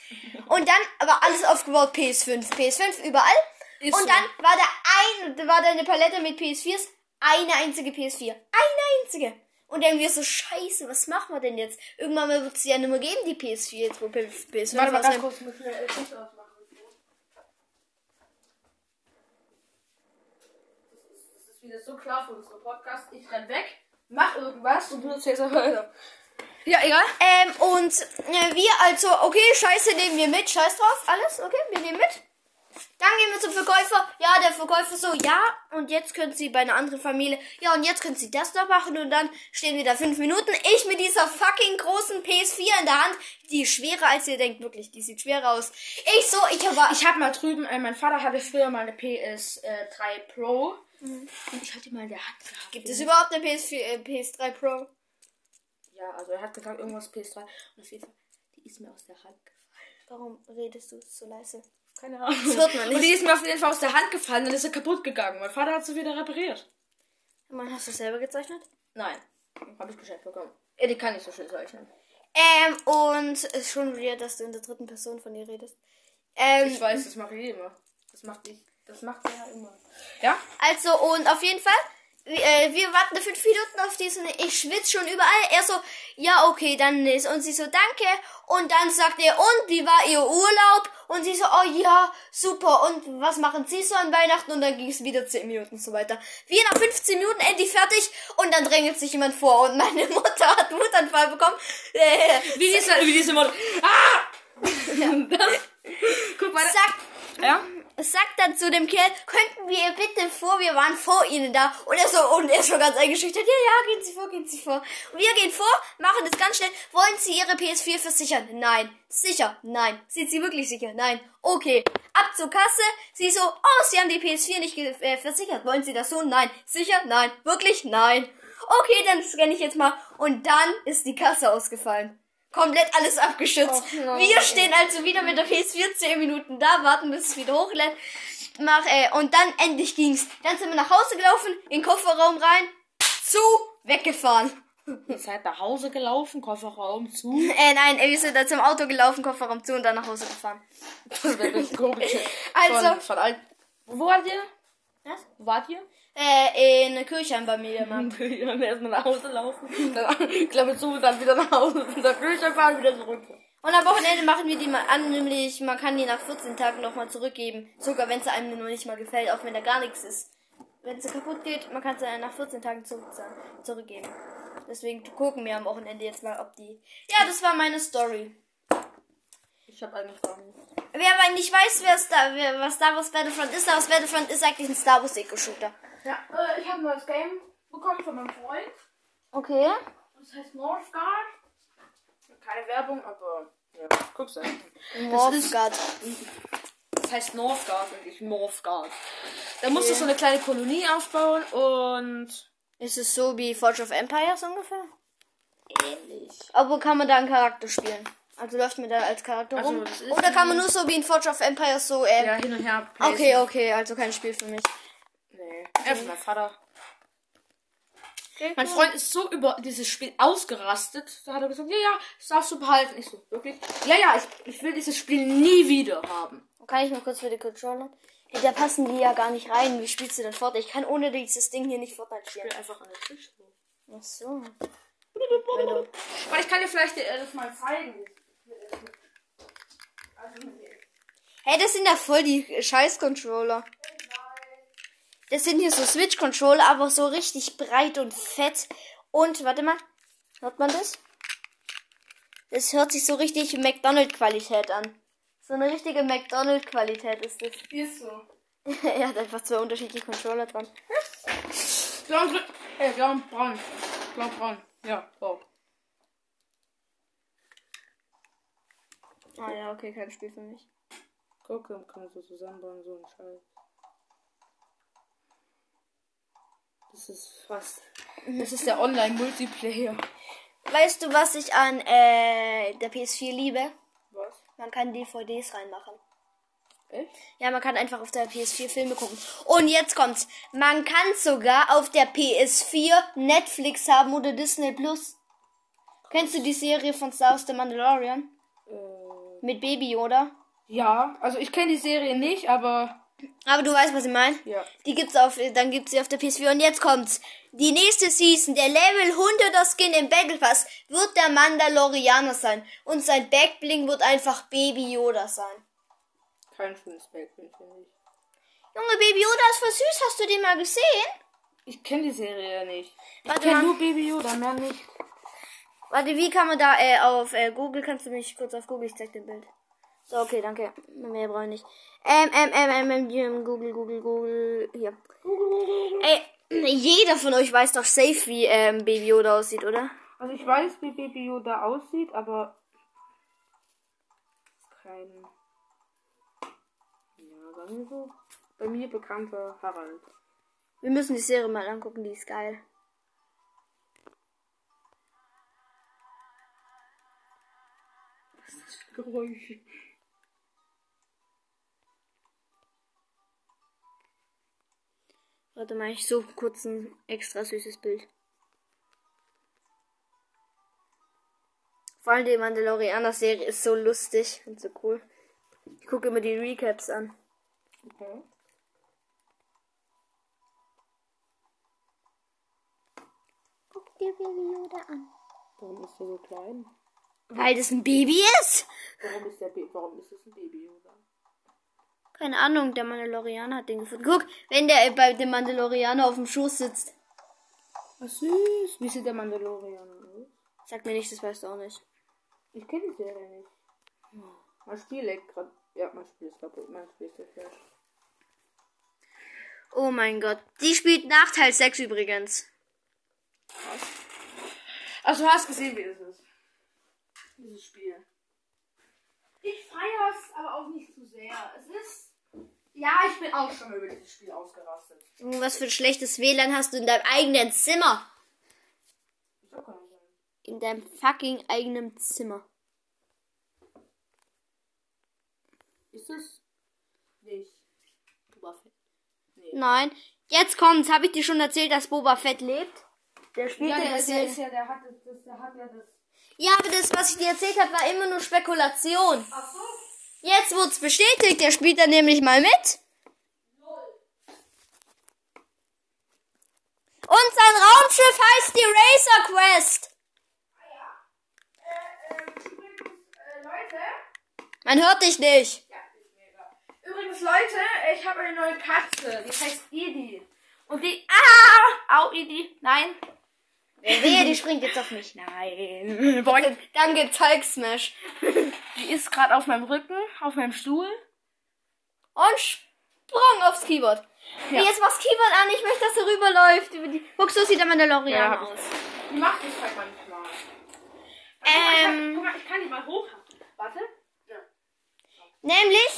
Und dann aber alles aufgebaut PS5. PS5 überall. Ist und so. dann war da ein, war da eine Palette mit PS4s. Eine einzige PS4. Eine einzige. Und dann wir so, scheiße, was machen wir denn jetzt? Irgendwann wird es ja nicht mehr geben, die PS4, jetzt wo PS5 Warte mal ganz kurz, muss ausmachen. Das ist wieder so klar für unseren Podcast. Ich renn weg, mach irgendwas und du erzählst auch weiter. Ja, egal. Ähm, und äh, wir also, okay, scheiße, nehmen wir mit, scheiß drauf, alles, okay, wir nehmen mit. Dann gehen wir zum Verkäufer. Ja, der Verkäufer so, ja, und jetzt können Sie bei einer anderen Familie, ja, und jetzt können Sie das da machen und dann stehen wir da fünf Minuten. Ich mit dieser fucking großen PS4 in der Hand, die ist schwerer als ihr denkt, wirklich, die sieht schwerer aus. Ich so, ich aber, Ich habe mal drüben, äh, mein Vater hatte früher mal eine PS3 Pro. Und ich hatte die mal in der Hand gehabt. gibt es überhaupt eine PS4, äh, PS3 Pro? Ja, also er hat gesagt, irgendwas PS3. Und auf jeden Fall, die ist mir aus der Hand gefallen. Warum redest du so leise? Keine Ahnung. Das hört man nicht. Und die ist mir auf jeden Fall aus der Hand gefallen, dann ist sie kaputt gegangen. Mein Vater hat sie wieder repariert. Mann, hast du es selber gezeichnet? Nein, habe ich geschenkt bekommen. Ja, die kann nicht so schön zeichnen. Ähm, und es ist schon wieder, dass du in der dritten Person von ihr redest. Ähm, Ich weiß, das mache ich immer. Das macht ich. Das macht er ja immer. Ja? Also, und auf jeden Fall, äh, wir warten fünf Minuten auf diesen, ich schwitze schon überall. Er so, ja, okay, dann ist, und sie so, danke. Und dann sagt er, und wie war ihr Urlaub? Und sie so, oh ja, super. Und was machen sie so an Weihnachten? Und dann ging es wieder zehn Minuten so weiter. Wir nach 15 Minuten endlich fertig. Und dann drängelt sich jemand vor. Und meine <laughs> Mutter hat Wutanfall bekommen. Äh, <laughs> Wie diese, wie diese Mutter. Ah! <laughs> Guck mal. sagt, Ja? Sagt dann zu dem Kerl, könnten wir bitte vor, wir waren vor ihnen da. Und er so, und er ist schon ganz eingeschüchtert, ja, ja, gehen Sie vor, gehen Sie vor. Und wir gehen vor, machen das ganz schnell. Wollen Sie Ihre PS4 versichern? Nein. Sicher? Nein. Sind Sie wirklich sicher? Nein. Okay. Ab zur Kasse. Sie so, oh, Sie haben die PS4 nicht äh, versichert. Wollen Sie das so? Nein. Sicher? Nein. Wirklich? Nein. Okay, dann scanne ich jetzt mal. Und dann ist die Kasse ausgefallen. Komplett alles abgeschützt. Wir stehen also wieder mit der PS4 10 Minuten da, warten, bis es wieder hochlädt. Mach, äh, und dann endlich ging's. Dann sind wir nach Hause gelaufen, in den Kofferraum rein, zu, weggefahren. Ihr seid nach Hause gelaufen, Kofferraum zu. <laughs> Äh, nein, äh, wir sind dann zum Auto gelaufen, Kofferraum zu und dann nach Hause gefahren. Das wäre komisch. <laughs> Also- Von, von. Wo wart ihr? Was? Wo wart ihr? Äh, in Kirchheim bei mir, Mann. <laughs> Dann erstmal nach Hause laufen. <laughs> Dann Klappe zu, dann wieder nach Hause. Dann Küche fahren, wieder zurück. Und am Wochenende machen wir die mal an, nämlich man kann die nach 14 Tagen nochmal zurückgeben. Sogar wenn sie einem nur nicht mal gefällt, auch wenn da gar nichts ist. Wenn sie kaputt geht, man kann sie nach 14 Tagen zurückzahlen, zurückgeben. Deswegen gucken wir am Wochenende jetzt mal, ob die. Ja, das war meine Story. Ich habe eine Frage. Wer aber nicht weiß, wer Star, wer, was Star Wars Battlefront ist, Star Wars Battlefront ist eigentlich ein Star Wars Eco-Shooter. Ja, äh, ich habe ein neues Game bekommen von meinem Freund. Okay. Das heißt Northgard. Keine Werbung, aber ja, guck's einfach. Morphgard. Das heißt Northgard und nicht Morphgard. Da musst du so eine kleine Kolonie aufbauen und Ist es so wie Forge of Empires ungefähr? ähnlich. Aber kann man da einen Charakter spielen? Also läuft man da als Charakter Also, rum? Oder kann man nur so wie in Forge of Empires so, äh, Ja, hin und her. Okay, okay, also kein Spiel für mich. Nee, er ist mein Vater. Okay, Mein. Freund ist so über dieses Spiel ausgerastet. Da hat er gesagt, ja, ja, das darfst du behalten. Ich so, wirklich? Ja, ja, ich, ich will dieses Spiel nie wieder haben. Kann ich mal kurz für die Controller? Hey, da passen die ja gar nicht rein. Wie spielst du denn Fortnite? Ich kann ohne dieses Ding hier nicht Fortnite Ich spielen. will einfach an den Tisch. Ach so. Aber ich kann dir vielleicht äh, das mal zeigen. Hey, das sind ja voll die Scheiß-Controller. Das sind hier so Switch-Controller, aber so richtig breit und fett. Und, warte mal. Hört man das? Das hört sich so richtig McDonald-Qualität an. So eine richtige McDonald-Qualität ist das. <laughs> Ist so. er hat einfach zwei unterschiedliche Controller dran. Blau und grün. Äh, blau und braun. Blau und braun. Ja, blau. Ah ja, okay, kein Spiel für mich. Guck, dann kann man so zusammenbauen, so ein Scheiß. Das ist fast. Das ist der Online-Multiplayer. Weißt du, was ich an äh, der PS4 liebe? Was? Man kann DVDs reinmachen. Echt? Ja, man kann einfach auf der PS4 Filme gucken. Und jetzt kommt's. Man kann sogar auf der PS4 Netflix haben oder Disney Plus. Kennst du die Serie von Star Wars The Mandalorian? Mit Baby Yoda? ja, also ich kenne die Serie nicht, aber. Aber du weißt, was ich meine? Ja. Die gibt's auf, dann gibt's sie auf der PS4. Und jetzt kommt's. Die nächste Season, der Level 100er Skin im Battle Pass, wird der Mandalorianer sein. Und sein Backbling wird einfach Baby Yoda sein. Kein schönes Backbild, finde ich. Junge, Baby Yoda ist voll süß. Hast du den mal gesehen? Ich kenne die Serie nicht. Ich Warte kenne nur Baby Yoda, mehr nicht. Warte, wie kann man da äh, auf äh, Google? Kannst du mich kurz auf Google? Ich zeig dir ein Bild. So, okay, danke. Mehr brauche ich nicht. Ähm, ähm, ähm, ähm, ähm, Google, Google, Google. Hier. Ey, jeder von euch weiß doch safe, wie ähm, Baby Yoda aussieht, oder? Also ich weiß, wie Baby Yoda aussieht, aber kein ja, sagen wir so, bei mir bekannter Harald. Wir müssen die Serie mal angucken, die ist geil. Das für Geräusche? Warte mal, ich suche kurz ein extra süßes Bild. Vor allem die Mandalorianer-Serie ist so lustig und so cool. Ich gucke immer die Recaps an. Okay. dir Baby Yoda an. Warum ist der so klein? Weil das ein Baby ist? Warum ist der Ba- warum ist das ein Baby Yoda? Keine Ahnung, der Mandalorianer hat den gefunden. Guck, wenn der bei dem Mandalorianer auf dem Schoß sitzt. Was süß. Wie sieht der Mandalorian aus? Sag mir nicht, das weißt du auch nicht. Ich kenne die Serie nicht. Mein Spiel leckt gerade. Ja, mein Spiel ist kaputt. Mein Spiel ist geflasht. Oh mein Gott. Die spielt nach Teil 6 übrigens. Also du hast gesehen, wie es ist. Dieses Spiel. Ich feier's aber auch nicht zu sehr. Es ist. Ja, ich bin auch schon über dieses Spiel ausgerastet. Junge, Was für ein schlechtes WLAN hast du in deinem eigenen Zimmer? In deinem fucking eigenen Zimmer. Ist es nicht Boba Fett? Nein. Jetzt kommt's. Habe ich dir schon erzählt, dass Boba Fett lebt? Der spielt Ja, der, der ist, ja, der hat das, der hat ja das. Ja, aber das, was ich dir erzählt habe, war immer nur Spekulation. Ach so. Jetzt wurd's bestätigt. Der spielt da nämlich mal mit. Und sein Raumschiff heißt die Racer Quest. Leute. Man hört dich nicht. Ja. Übrigens, Leute, ich habe eine neue Katze. Die heißt Idi. Und die. Ah! Au, Idi. Nein. Wehe, die springt jetzt auf mich. Nein. <laughs> Boing. Dann gibt's Hulk Smash. Die ist gerade auf meinem Rücken, auf meinem Stuhl. Und Sprung aufs Keyboard. Ja. Jetzt mach's Keyboard an. Ich möchte, dass er rüberläuft. Über die... Guck, so sieht der Mandalorian Ja, ich. aus. Die macht das halt manchmal. Ähm. Guck mal, ich kann die mal hoch. Warte. Ja. Nämlich,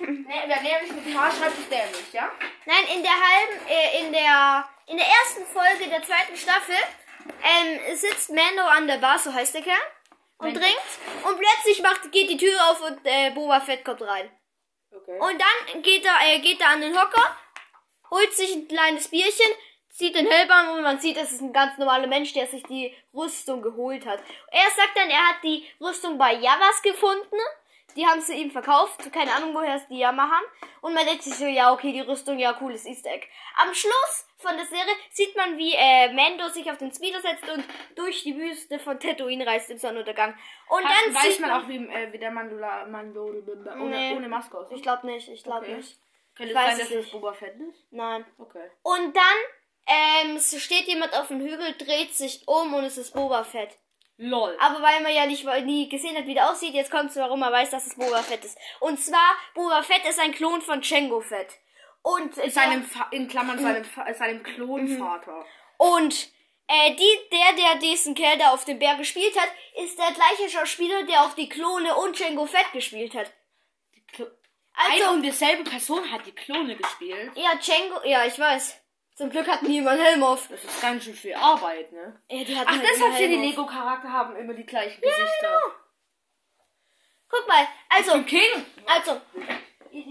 Oh. Nee, nämlich mit H schreibt, ist dämlich, ja? nein, in der halben, äh, in der, in der ersten Folge der zweiten Staffel, ähm, sitzt Mando an der Bar, so heißt der Kerl, und Mando. trinkt. Und plötzlich macht, geht die Tür auf und äh, Boba Fett kommt rein. Okay. Und dann geht er, äh, geht er an den Hocker, holt sich ein kleines Bierchen, zieht den Hellbaum und man sieht, es ist ein ganz normaler Mensch, der sich die Rüstung geholt hat. Er sagt dann, er hat die Rüstung bei Javas gefunden. Die haben sie ihm verkauft. Keine Ahnung, woher es die Jammer haben. Und man denkt sich so, ja, okay, die Rüstung, ja, cooles Easter Egg. Am Schluss von der Serie sieht man, wie äh, Mando sich auf den Speeder setzt und durch die Wüste von Tatooine reist im Sonnenuntergang. Und Hat, dann weiß sieht man auch, wie, äh, wie der Mandula, Mando ohne, Nee. ohne Maske aussieht. Ich glaube nicht, ich glaube Okay. nicht. Könnte es sein, es dass das Boba Fett ist? Nein. Okay. Und dann ähm, es steht jemand auf dem Hügel, dreht sich um und es ist Boba Fett. Lol. Aber weil man ja nicht nie gesehen hat, wie der aussieht, jetzt kommt es, warum man weiß, dass es Boba Fett ist. Und zwar, Boba Fett ist ein Klon von Django Fett. Und äh, Seinem, Fa in Klammern, seinem, Fa seinem Klonvater. Und äh, die, der, der diesen Kerl da auf dem Berg gespielt hat, ist der gleiche Schauspieler, der auch die Klone und Django Fett gespielt hat. Also- Eine und dieselbe Person hat die Klone gespielt. Ja, Django, ja, ich weiß. Zum Glück hat niemand Helm auf. Das ist ganz schön viel Arbeit, ne? Ja, die hatten Ach, halt deshalb sind die. Lego-Charakter haben immer die gleichen Gesichter. Guck mal, also, Ich bin King. also,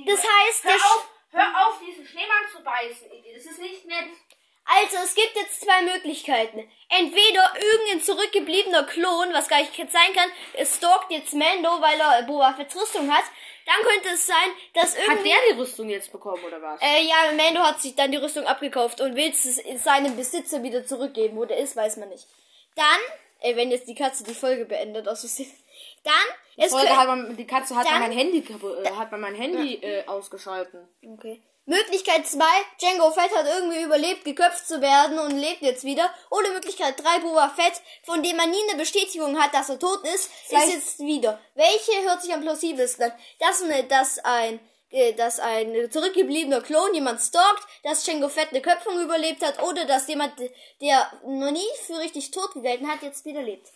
das heißt, Hör auf, hör auf, diesen Schneemann zu beißen, Iggy. Das ist nicht nett. Also, es gibt jetzt zwei Möglichkeiten. Entweder irgendein zurückgebliebener Klon, was gar nicht sein kann, stalkt jetzt Mando, weil er Boba Fett's Rüstung hat. Dann könnte es sein, dass Hat irgendwie... der die Rüstung jetzt bekommen, oder was? Äh, ja, Mando hat sich dann die Rüstung abgekauft und will es seinem Besitzer wieder zurückgeben. Wo der ist, weiß man nicht. Dann, ey, wenn jetzt die Katze die Folge beendet, aus Versehen. Dann, es kö- hat man, die Katze hat Dann- mein Handy, äh, hat man mein Handy äh, ausgeschalten. Okay. Möglichkeit 2, Django Fett hat irgendwie überlebt, geköpft zu werden und lebt jetzt wieder. Oder Möglichkeit 3, Boba Fett, von dem man nie eine Bestätigung hat, dass er tot ist, Vielleicht- ist jetzt wieder. Welche hört sich am plausibelsten an? Dass, eine, dass ein äh, dass ein zurückgebliebener Klon jemand stalkt, dass Django Fett eine Köpfung überlebt hat oder dass jemand, der noch nie für richtig tot gegelten hat, jetzt wieder lebt.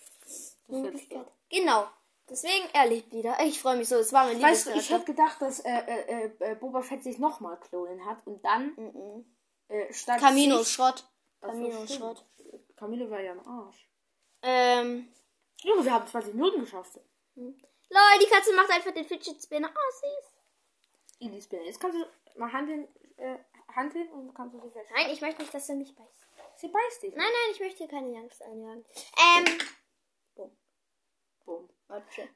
Möglichkeit. Genau. Deswegen, er lebt wieder. Ich freue mich so, es war mein Weißt du, ich hätte gedacht, dass äh, äh, äh, Boba Fett sich nochmal klonen hat und dann äh, statt Camino sich- Schrott. Camino. Schrott. Camino war ja am Arsch. Ähm, Junge, wir haben 20 Minuten geschafft. Lol, die Katze macht einfach den Fidget Spinner. Oh, süß. Easy Spin. Jetzt kannst du mal Hand hin, äh, Hand hin und kannst du sie fest. Nein, ich möchte nicht, dass er mich beißt. Sie beißt dich. Nein, nein, ich möchte keine Angst einjagen. Ähm, Boom. warte.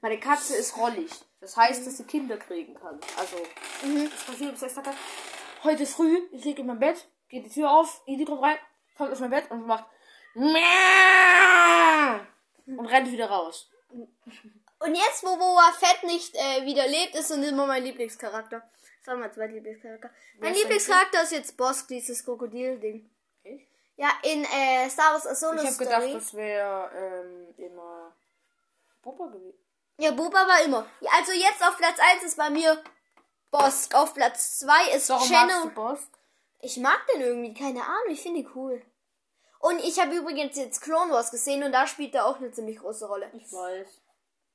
Meine Katze ist rollig. Das heißt, dass sie Kinder kriegen kann. Also, Mhm. das passiert sechs Tage. Heute früh, ich liege in meinem Bett, geht die Tür auf, Idi kommt rein, kommt auf mein Bett und macht Und rennt wieder raus. Und jetzt, wo Boba Fett nicht äh, wieder lebt, ist und immer mein Lieblingscharakter. Das war mein zweiter Lieblingscharakter. Mein ist Lieblingscharakter ist jetzt Bosk, dieses Krokodil-Ding. Ja, in äh, Star Wars Solo Ich habe gedacht, das wäre ähm, immer Boba gewesen. Ja, Boba war immer. Ja, also jetzt auf Platz 1 ist bei mir Bosk. Auf Platz 2 ist Warum Channel. du Boss? Ich mag den irgendwie, keine Ahnung, ich finde ihn cool. Und ich habe übrigens jetzt Clone Wars gesehen und da spielt er auch eine ziemlich große Rolle. Ich weiß.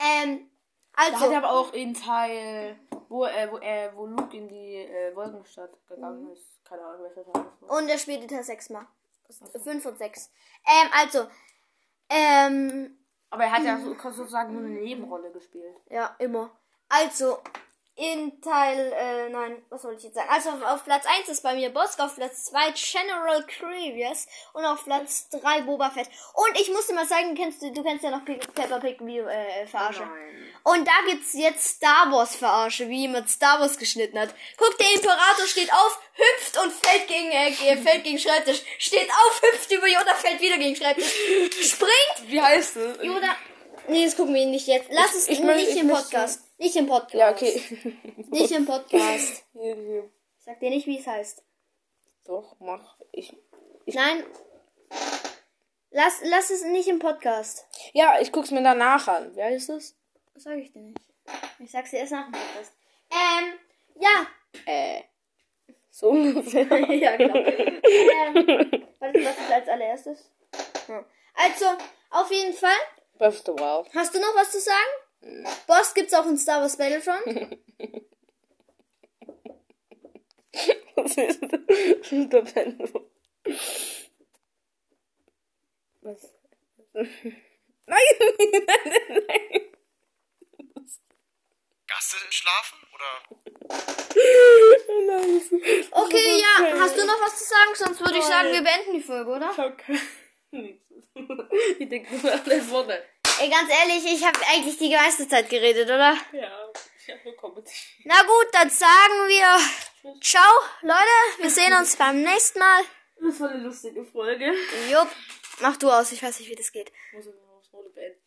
Ähm, Da hat also, er aber auch in Teil, wo, äh, wo, äh, wo Luke in die äh, Wolkenstadt gegangen ist. Keine Ahnung, welcher Teil das war. und er spielte Teil 6 mal. 5 und 6. Ähm, also, ähm, Aber er hat ja <laughs> so, sozusagen nur eine Nebenrolle gespielt. Ja, immer. Also, in Teil, äh, nein, was wollte ich jetzt sagen? Also, auf, Platz 1 ist bei mir Bosk, auf Platz 2 General Grievous und auf Platz 3 Boba Fett. Und ich musste mal sagen, kennst du, du kennst ja noch Pe Peppa Pig wie, äh, Verarsche. Nein. Und da gibt's jetzt Star Wars Verarsche, wie jemand Star Wars geschnitten hat. Guck, der Imperator steht auf, hüpft und fällt gegen, äh, fällt gegen Schreibtisch. Steht auf, hüpft über Yoda, fällt wieder gegen Schreibtisch. Springt, Wie heißt es? Yoda. Nee, das gucken wir nicht jetzt. Lass es ich möchte- nicht ich im möchte- Podcast. Nicht im Podcast. Ja, okay. <laughs> Nicht im Podcast. <laughs> Ich sag dir nicht, wie es heißt. Doch, mach. Ich. Nein. Lass, lass es nicht im Podcast. Ja, ich guck's mir danach an. Wie heißt es? Das sag ich dir nicht. Ich sag's dir erst nach dem Podcast. Ähm, ja. Äh. So ungefähr. <laughs> ja, klar. ähm, was, was ist als allererstes? Ja. Also, auf jeden Fall. Breath of the Wild. Hast du noch was zu sagen? Boss gibt's auch in Star Wars Battlefront. Was ist der Pendel? Was? <laughs> Nein, nein, nein, nein. Gasse schlafen? Oder? nein. Okay, ja. Hast du noch was zu sagen? Sonst würde ich sagen, wir beenden die Folge, oder? <laughs> Nichts. Ich denke nur alles Worte. Ey, ganz ehrlich, ich habe eigentlich die meiste Zeit geredet, oder? Ja, ich hab nur kommentiert. Na gut, dann sagen wir Ciao, Leute. Wir sehen uns beim nächsten Mal. Das war eine lustige Folge. Jupp. Mach du aus, ich weiß nicht, wie das geht. Ich muss nur aufs Rolle beenden.